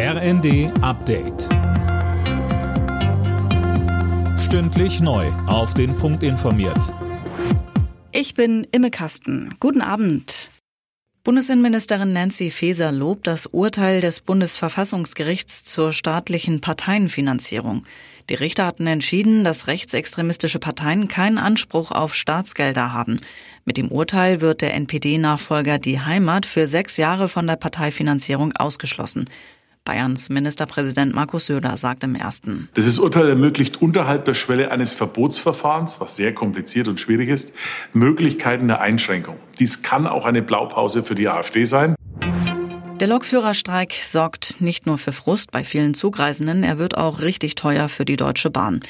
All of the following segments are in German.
RND Update. Stündlich neu. Auf den Punkt informiert. Ich bin Imme Kasten. Guten Abend. Bundesinnenministerin Nancy Faeser lobt das Urteil des Bundesverfassungsgerichts zur staatlichen Parteienfinanzierung. Die Richter hatten entschieden, dass rechtsextremistische Parteien keinen Anspruch auf Staatsgelder haben. Mit dem Urteil wird der NPD-Nachfolger Die Heimat für sechs Jahre von der Parteifinanzierung ausgeschlossen. Bayerns Ministerpräsident Markus Söder sagt im ersten. Dieses Urteil ermöglicht unterhalb der Schwelle eines Verbotsverfahrens, was sehr kompliziert und schwierig ist, Möglichkeiten der Einschränkung. Dies kann auch eine Blaupause für die AfD sein. Der Lokführerstreik sorgt nicht nur für Frust bei vielen Zugreisenden, er wird auch richtig teuer für die Deutsche Bahn.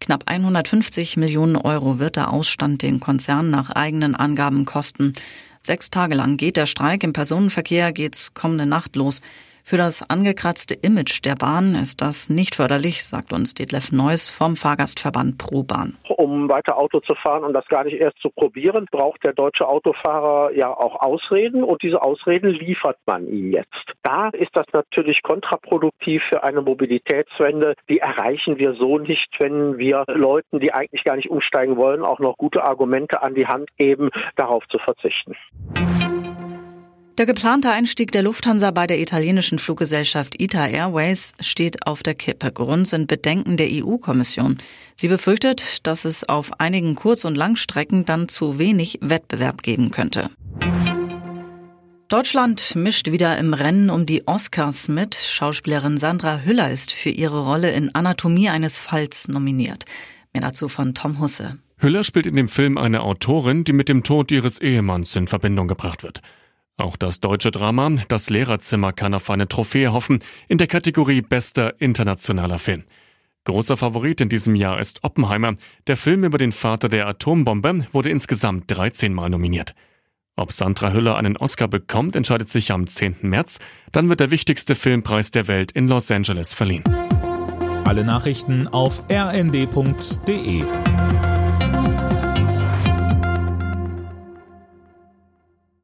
Knapp 150 Millionen Euro wird der Ausstand den Konzern nach eigenen Angaben kosten. Sechs Tage lang geht der Streik. Im Personenverkehr geht's kommende Nacht los. Für das angekratzte Image der Bahn ist das nicht förderlich, sagt uns Detlef Neuss vom Fahrgastverband ProBahn. Um weiter Auto zu fahren und das gar nicht erst zu probieren, braucht der deutsche Autofahrer ja auch Ausreden und diese Ausreden liefert man ihm jetzt. Da ist das natürlich kontraproduktiv für eine Mobilitätswende. Die erreichen wir so nicht, wenn wir Leuten, die eigentlich gar nicht umsteigen wollen, auch noch gute Argumente an die Hand geben, darauf zu verzichten. Der geplante Einstieg der Lufthansa bei der italienischen Fluggesellschaft ITA Airways steht auf der Kippe. Grund sind Bedenken der EU-Kommission. Sie befürchtet, dass es auf einigen Kurz- und Langstrecken dann zu wenig Wettbewerb geben könnte. Deutschland mischt wieder im Rennen um die Oscars mit. Schauspielerin Sandra Hüller ist für ihre Rolle in Anatomie eines Falls nominiert. Mehr dazu von Tom Husse. Hüller spielt in dem Film eine Autorin, die mit dem Tod ihres Ehemanns in Verbindung gebracht wird. Auch das deutsche Drama Das Lehrerzimmer kann auf eine Trophäe hoffen in der Kategorie Bester internationaler Film. Großer Favorit in diesem Jahr ist Oppenheimer. Der Film über den Vater der Atombombe wurde insgesamt 13 Mal nominiert. Ob Sandra Hüller einen Oscar bekommt, entscheidet sich am 10. März. Dann wird der wichtigste Filmpreis der Welt in Los Angeles verliehen. Alle Nachrichten auf rnd.de